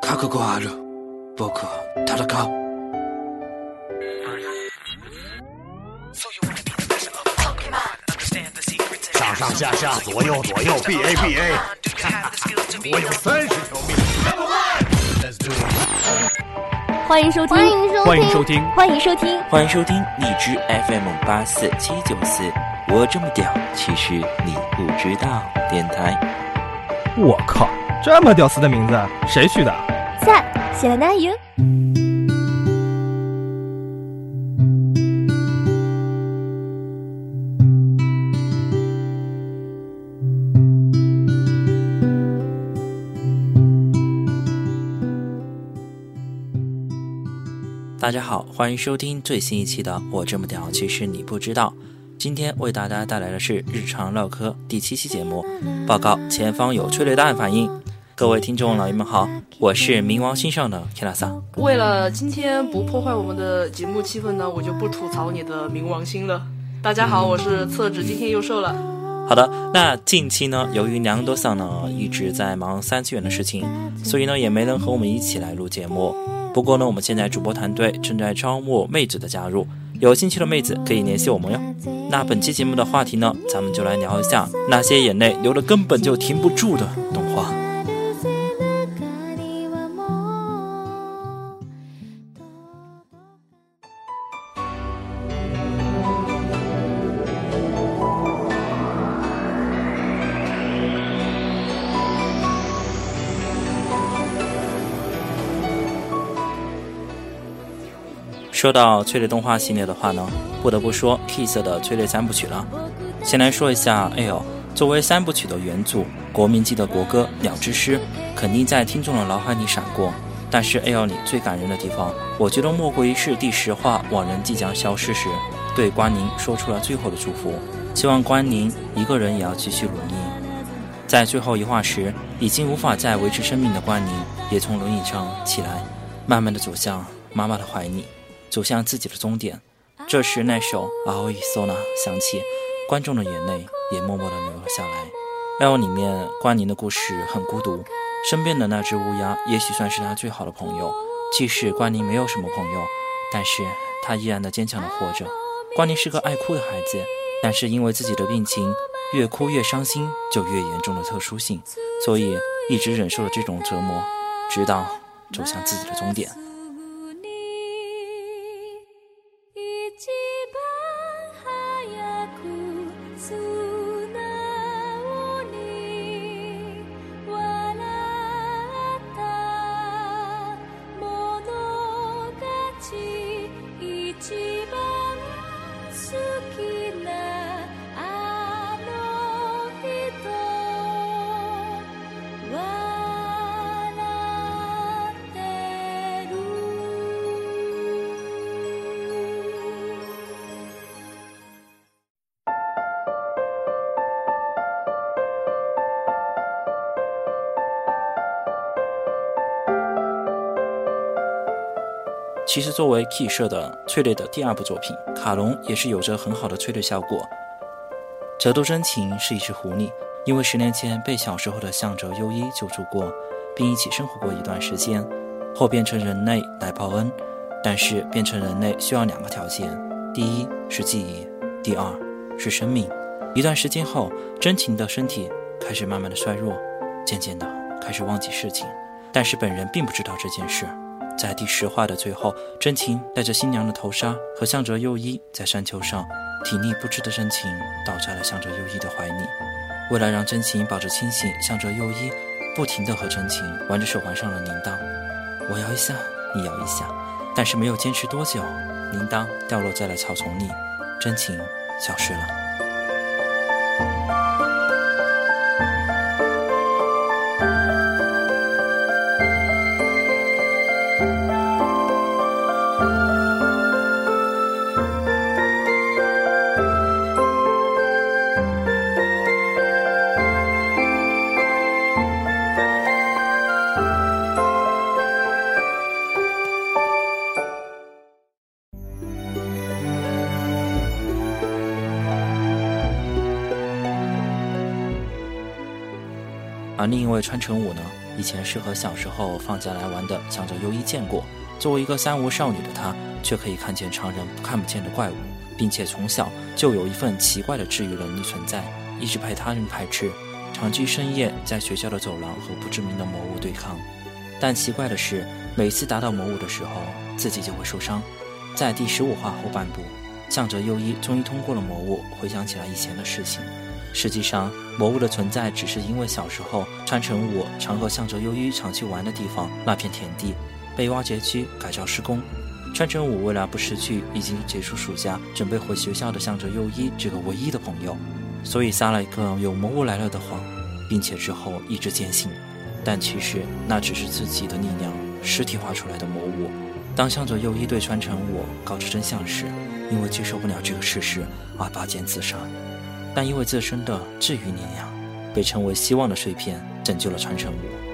覚悟はある僕は戦う上上下下左右左右 B A B A， 我有三十条命。欢迎收听，欢迎收欢迎收听，欢迎收听，欢迎收听荔枝 FM 八四七九四，我这么屌，其实你不知道电台。我靠，这么屌丝的名字，谁取的？在喜来南有。大家好，欢迎收听最新一期的《我这么屌，其实你不知道》。今天为大家带来的是日常唠嗑第七期节目。报告，前方有催泪弹反应。各位听众老爷们好，我是冥王星上的 Kira 为了今天不破坏我们的节目气氛呢，我就不吐槽你的冥王星了。大家好，我是厕纸，今天又瘦了。好的，那近期呢，由于梁多桑呢一直在忙三次元的事情，所以呢也没能和我们一起来录节目。不过呢，我们现在主播团队正在招募妹子的加入，有兴趣的妹子可以联系我们哟。那本期节目的话题呢，咱们就来聊一下那些眼泪流的根本就停不住的说到催泪动画系列的话呢，不得不说 Kiss 的催泪三部曲了。先来说一下 L，作为三部曲的元祖，国民级的国歌《鸟之诗》肯定在听众的脑海里闪过。但是 L 里最感人的地方，我觉得莫过于是第十话往人即将消失时，对关宁说出了最后的祝福，希望关宁一个人也要继续努力。在最后一话时，已经无法再维持生命的关宁也从轮椅上起来，慢慢的走向妈妈的怀里。走向自己的终点。这时，那首《Aoi Sona》响起，观众的眼泪也默默地流了下来。L 里面关宁的故事很孤独，身边的那只乌鸦也许算是他最好的朋友。即使关宁没有什么朋友，但是他依然的坚强地活着。关宁是个爱哭的孩子，但是因为自己的病情，越哭越伤心，就越严重的特殊性，所以一直忍受了这种折磨，直到走向自己的终点。其实，作为 Key 社的催泪的第二部作品，《卡隆》也是有着很好的催泪效果。折度真情是一只狐狸，因为十年前被小时候的向哲优一救助过，并一起生活过一段时间，后变成人类来报恩。但是变成人类需要两个条件：第一是记忆，第二是生命。一段时间后，真情的身体开始慢慢的衰弱，渐渐的开始忘记事情，但是本人并不知道这件事。在第十话的最后，真情带着新娘的头纱和向哲佑一在山丘上，体力不支的真情倒在了向哲佑一的怀里。为了让真情保持清醒，向哲佑一不停地和真情玩着手环上的铃铛，我摇一下，你摇一下，但是没有坚持多久，铃铛掉落在了草丛里，真情消失了。而另一位川城武呢，以前是和小时候放假来玩的向着优一见过。作为一个三无少女的她，却可以看见常人看不见的怪物，并且从小就有一份奇怪的治愈能力存在，一直被他人排斥，长居深夜在学校的走廊和不知名的魔物对抗。但奇怪的是，每次打倒魔物的时候，自己就会受伤。在第十五话后半部，向着优一终于通过了魔物，回想起来以前的事情。实际上，魔物的存在只是因为小时候川城武常和向着优一常去玩的地方那片田地被挖掘机改造施工。川城武为了不失去已经结束暑假准备回学校的向着优一这个唯一的朋友，所以撒了一个有魔物来了的谎，并且之后一直坚信。但其实那只是自己的力量实体化出来的魔物。当向着右一对川城武告知真相时，因为接受不了这个事实而拔剑自杀。但因为自身的治愈力量，被称为希望的碎片，拯救了传承物。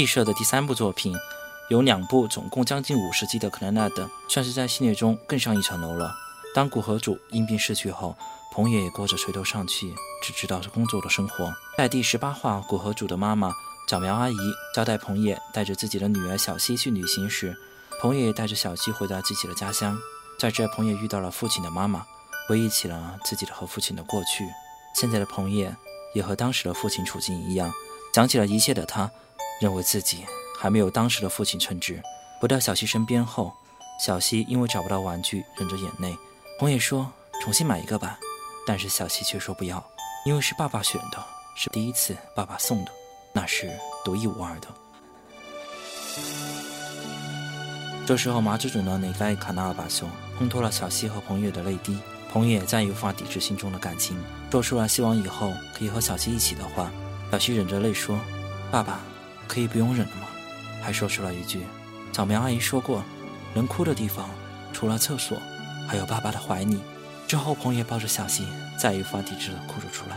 T 社的第三部作品，有两部总共将近五十集的《克莱纳德》，算是在系列中更上一层楼了。当古河主因病逝去后，彭野也过着垂头丧气、只知道着工作的生活。在第十八话，古河主的妈妈早苗阿姨交代彭野带着自己的女儿小希去旅行时，彭野也带着小希回到自己的家乡。在这，彭野遇到了父亲的妈妈，回忆起了自己的和父亲的过去。现在的彭野也和当时的父亲处境一样，想起了一切的他。认为自己还没有当时的父亲称职。回到小西身边后，小西因为找不到玩具，忍着眼泪。红野说：“重新买一个吧。”但是小西却说不要，因为是爸爸选的，是第一次爸爸送的，那是独一无二的。这时候，麻之主呢，内该卡纳尔巴修烘托了小西和彭野的泪滴。彭野再也无法抵制心中的感情，说出了希望以后可以和小西一起的话。小西忍着泪说：“爸爸。”可以不用忍了吗？还说出了一句：“早苗阿姨说过，能哭的地方除了厕所，还有爸爸的怀里。”之后，彭也抱着小希，再也无法抵制的哭了出来。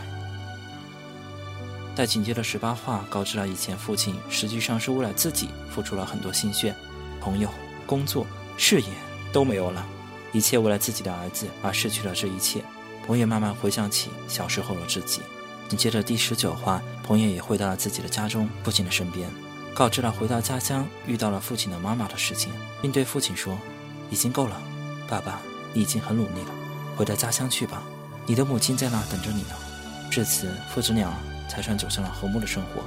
在紧接着十八话，告知了以前父亲实际上是为了自己付出了很多心血，朋友、工作、事业都没有了，一切为了自己的儿子而失去了这一切。彭也慢慢回想起小时候的自己。紧接着第十九话，彭野也回到了自己的家中，父亲的身边，告知了回到家乡遇到了父亲的妈妈的事情，并对父亲说：“已经够了，爸爸，你已经很努力了，回到家乡去吧，你的母亲在那等着你呢。”至此，父子俩才算走上了和睦的生活。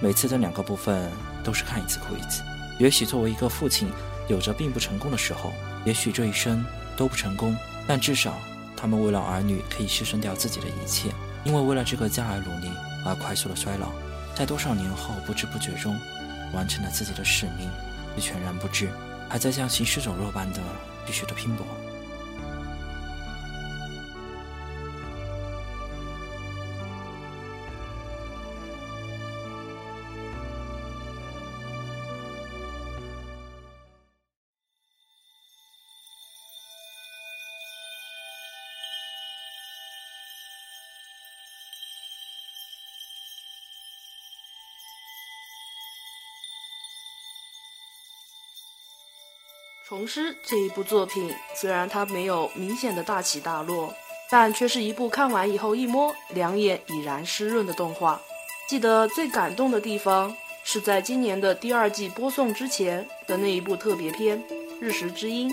每次这两个部分都是看一次哭一次。也许作为一个父亲，有着并不成功的时候，也许这一生都不成功，但至少。他们为了儿女可以牺牲掉自己的一切，因为为了这个家而努力，而快速的衰老，在多少年后不知不觉中，完成了自己的使命，却全然不知，还在像行尸走肉般的继续的拼搏。虫师这一部作品，虽然它没有明显的大起大落，但却是一部看完以后一摸两眼已然湿润的动画。记得最感动的地方是在今年的第二季播送之前的那一部特别篇《日食之音》。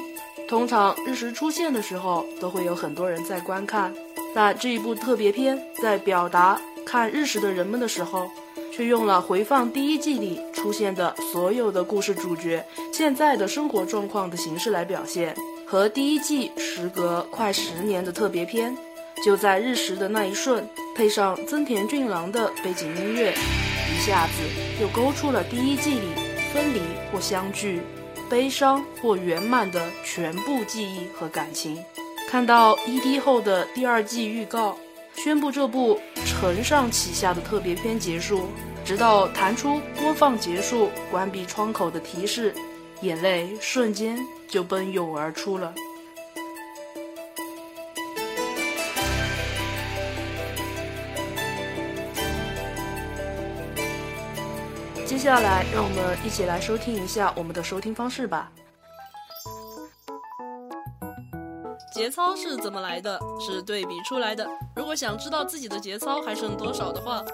通常日食出现的时候，都会有很多人在观看，但这一部特别篇在表达看日食的人们的时候。却用了回放第一季里出现的所有的故事主角现在的生活状况的形式来表现，和第一季时隔快十年的特别篇，就在日食的那一瞬，配上增田俊郎的背景音乐，一下子又勾出了第一季里分离或相聚、悲伤或圆满的全部记忆和感情。看到 ED 后的第二季预告，宣布这部承上启下的特别篇结束，直到弹出播放结束、关闭窗口的提示，眼泪瞬间就奔涌而出了。接下来，让我们一起来收听一下我们的收听方式吧。节操是怎么来的？是对比出来的。如果想知道自己的节操还剩多少的话，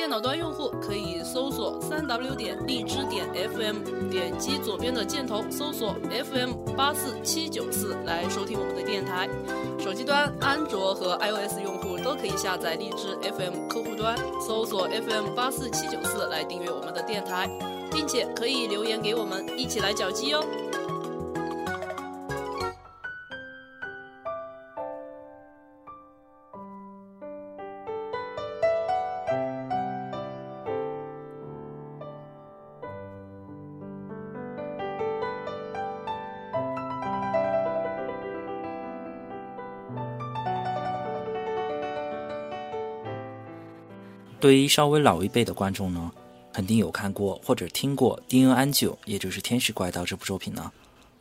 电脑端用户可以搜索三 w 点荔枝点 fm，点击左边的箭头搜索 fm 八四七九四来收听我们的电台。手机端安卓和 iOS 用户都可以下载荔枝 FM 客户端，搜索 FM 八四七九四来订阅我们的电台，并且可以留言给我们，一起来搅基哦。对于稍微老一辈的观众呢，肯定有看过或者听过《丁恩安九》，也就是《天使怪盗》这部作品呢。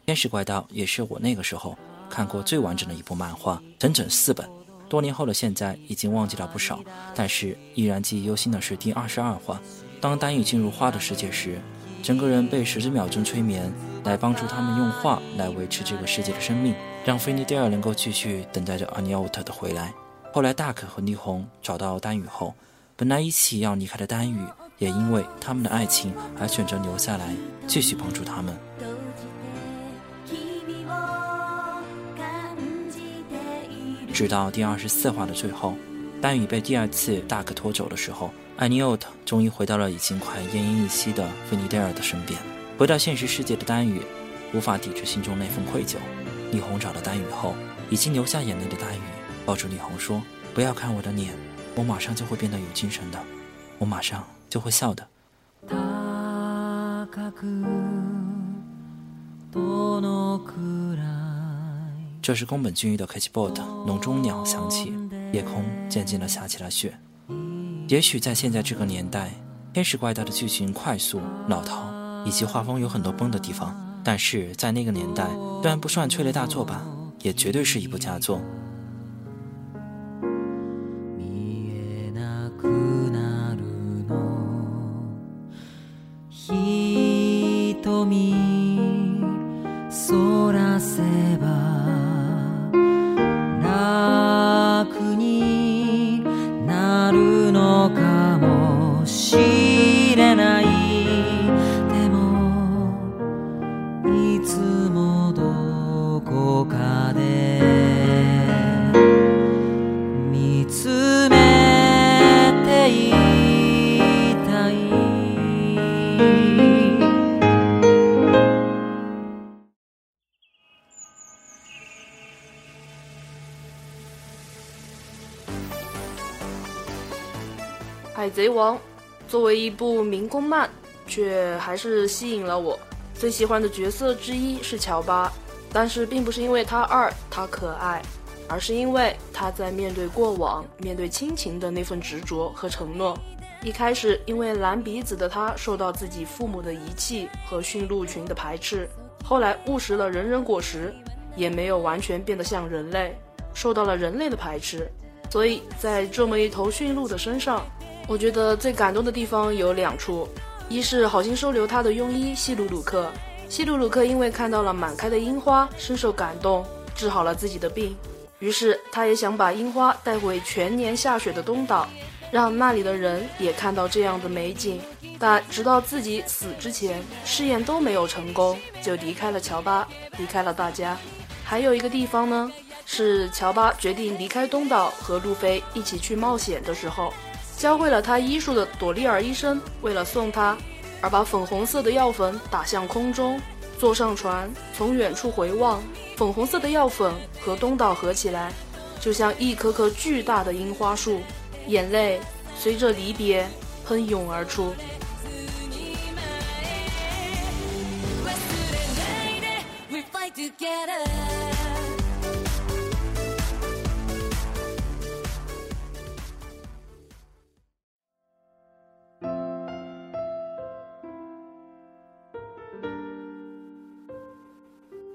《天使怪盗》也是我那个时候看过最完整的一部漫画，整整四本。多年后的现在已经忘记了不少，但是依然记忆犹新的是第二十二话。当丹羽进入花的世界时，整个人被十几秒钟催眠，来帮助他们用画来维持这个世界的生命，让菲尼迪尔能够继续等待着阿尼奥特的回来。后来大可和霓虹找到丹羽后。本来一起要离开的丹羽，也因为他们的爱情而选择留下来，继续帮助他们。直到第二十四话的最后，丹羽被第二次大可拖走的时候，艾尼奥特终于回到了已经快奄奄一息的菲尼戴尔的身边。回到现实世界的丹羽，无法抵制心中那份愧疚。霓虹找到丹羽后，已经流下眼泪的丹羽抱住霓虹说：“不要看我的脸。”我马上就会变得有精神的，我马上就会笑的。这是宫本俊一的《Catchboat》，笼中鸟响起，夜空渐渐的下起了雪。也许在现在这个年代，《天使怪盗》的剧情快速老套，以及画风有很多崩的地方，但是在那个年代，虽然不算催泪大作吧，也绝对是一部佳作。みそらせば为一部民工漫，却还是吸引了我。最喜欢的角色之一是乔巴，但是并不是因为他二他可爱，而是因为他在面对过往、面对亲情的那份执着和承诺。一开始，因为蓝鼻子的他受到自己父母的遗弃和驯鹿群的排斥，后来误食了人人果实，也没有完全变得像人类，受到了人类的排斥。所以在这么一头驯鹿的身上。我觉得最感动的地方有两处，一是好心收留他的庸医西鲁鲁克，西鲁鲁克因为看到了满开的樱花，深受感动，治好了自己的病，于是他也想把樱花带回全年下雪的东岛，让那里的人也看到这样的美景。但直到自己死之前，试验都没有成功，就离开了乔巴，离开了大家。还有一个地方呢，是乔巴决定离开东岛和路飞一起去冒险的时候。教会了他医术的朵莉尔医生，为了送他而把粉红色的药粉打向空中，坐上船，从远处回望，粉红色的药粉和东岛合起来，就像一棵棵巨大的樱花树，眼泪随着离别喷涌而出。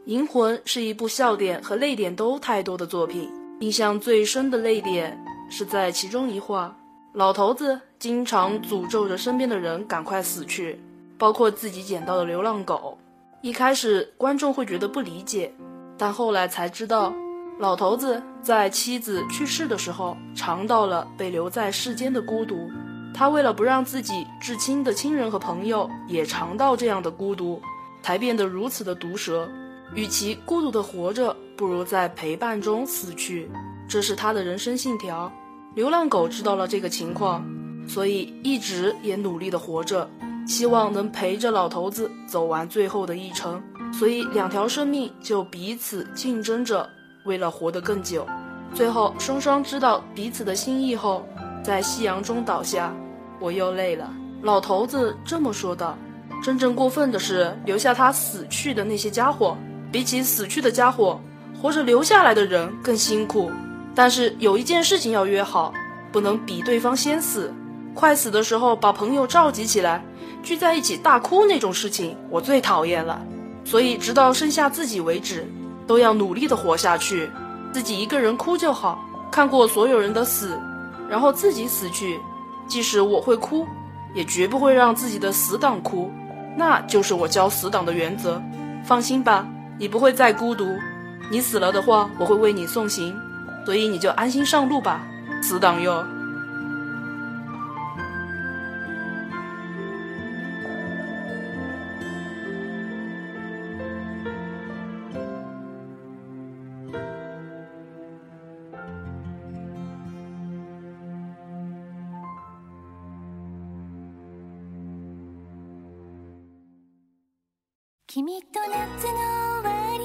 银魂》是一部笑点和泪点都太多的作品。印象最深的泪点是在其中一话，老头子经常诅咒着身边的人赶快死去，包括自己捡到的流浪狗。一开始观众会觉得不理解，但后来才知道，老头子在妻子去世的时候尝到了被留在世间的孤独。他为了不让自己至亲的亲人和朋友也尝到这样的孤独，才变得如此的毒舌。与其孤独的活着，不如在陪伴中死去，这是他的人生信条。流浪狗知道了这个情况，所以一直也努力的活着。希望能陪着老头子走完最后的一程，所以两条生命就彼此竞争着，为了活得更久。最后双双知道彼此的心意后，在夕阳中倒下。我又累了，老头子这么说道。真正过分的是，留下他死去的那些家伙，比起死去的家伙，活着留下来的人更辛苦。但是有一件事情要约好，不能比对方先死。快死的时候把朋友召集起来。聚在一起大哭那种事情，我最讨厌了。所以直到剩下自己为止，都要努力的活下去。自己一个人哭就好，看过所有人的死，然后自己死去。即使我会哭，也绝不会让自己的死党哭。那就是我教死党的原则。放心吧，你不会再孤独。你死了的话，我会为你送行，所以你就安心上路吧，死党哟。君と夏の終わり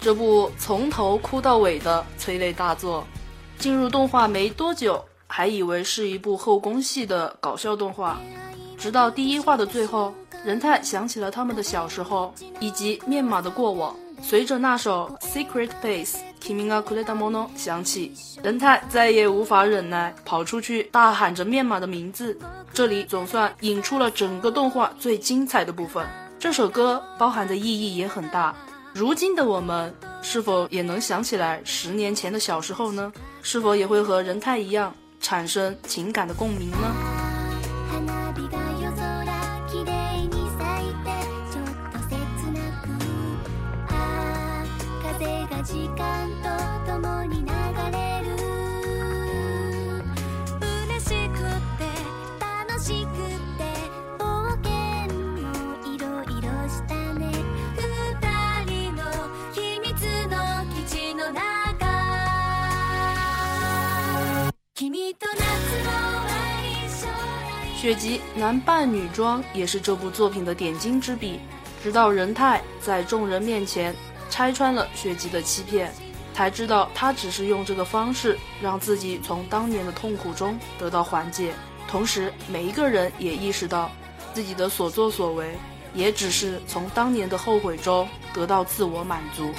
这部从头哭到尾的催泪大作，进入动画没多久，还以为是一部后宫戏的搞笑动画，直到第一话的最后，仁太想起了他们的小时候以及面马的过往。随着那首《Secret Base》Kimi ga kureta mono 响起，仁太再也无法忍耐，跑出去大喊着面马的名字。这里总算引出了整个动画最精彩的部分。这首歌包含的意义也很大。如今的我们是否也能想起来十年前的小时候呢？是否也会和仁太一样产生情感的共鸣呢？雪姬男扮女装也是这部作品的点睛之笔。直到仁太在众人面前拆穿了雪姬的欺骗，才知道他只是用这个方式让自己从当年的痛苦中得到缓解。同时，每一个人也意识到自己的所作所为也只是从当年的后悔中得到自我满足。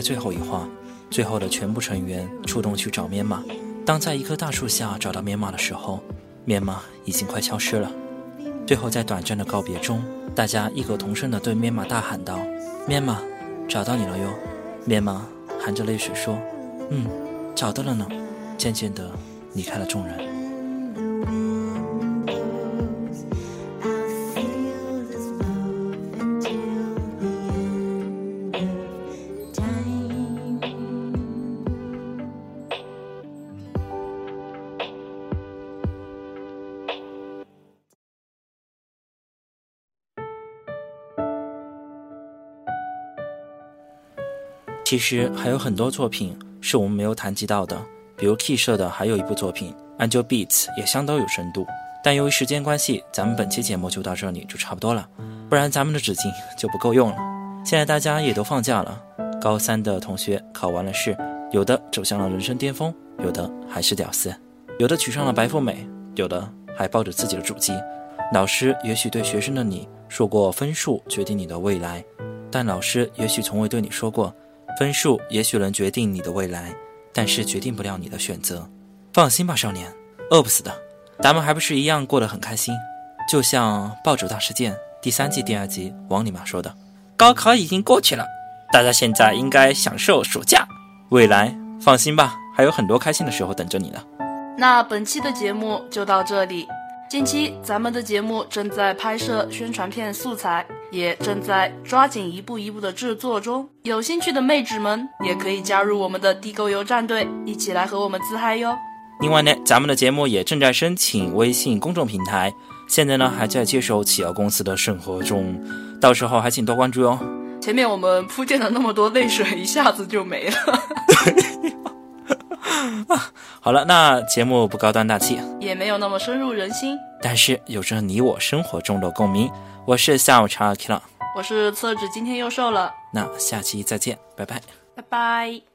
在最后一话，最后的全部成员出动去找面马。当在一棵大树下找到面马的时候，面马已经快消失了。最后在短暂的告别中，大家异口同声地对面马大喊道：“面马，找到你了哟！”面马含着泪水说：“嗯，找到了呢。”渐渐地离开了众人。其实还有很多作品是我们没有谈及到的，比如 Key 社的还有一部作品《Angel Beats》也相当有深度。但由于时间关系，咱们本期节目就到这里就差不多了，不然咱们的纸巾就不够用了。现在大家也都放假了，高三的同学考完了试，有的走向了人生巅峰，有的还是屌丝，有的娶上了白富美，有的还抱着自己的主机。老师也许对学生的你说过，分数决定你的未来，但老师也许从未对你说过，分数也许能决定你的未来，但是决定不了你的选择。放心吧，少年，饿不死的。咱们还不是一样过得很开心，就像《爆竹大事件》第三季第二集王你妈说的：“高考已经过去了，大家现在应该享受暑假。未来放心吧，还有很多开心的时候等着你呢。”那本期的节目就到这里。近期咱们的节目正在拍摄宣传片素材，也正在抓紧一步一步的制作中。有兴趣的妹纸们也可以加入我们的地沟油战队，一起来和我们自嗨哟。另外呢，咱们的节目也正在申请微信公众平台，现在呢还在接受企鹅公司的审核中，到时候还请多关注哟。前面我们铺垫了那么多泪水，一下子就没了。好了，那节目不高端大气，也没有那么深入人心，但是有着你我生活中的共鸣。我是下午茶 Killer，我是厕纸，今天又瘦了。那下期再见，拜拜，拜拜。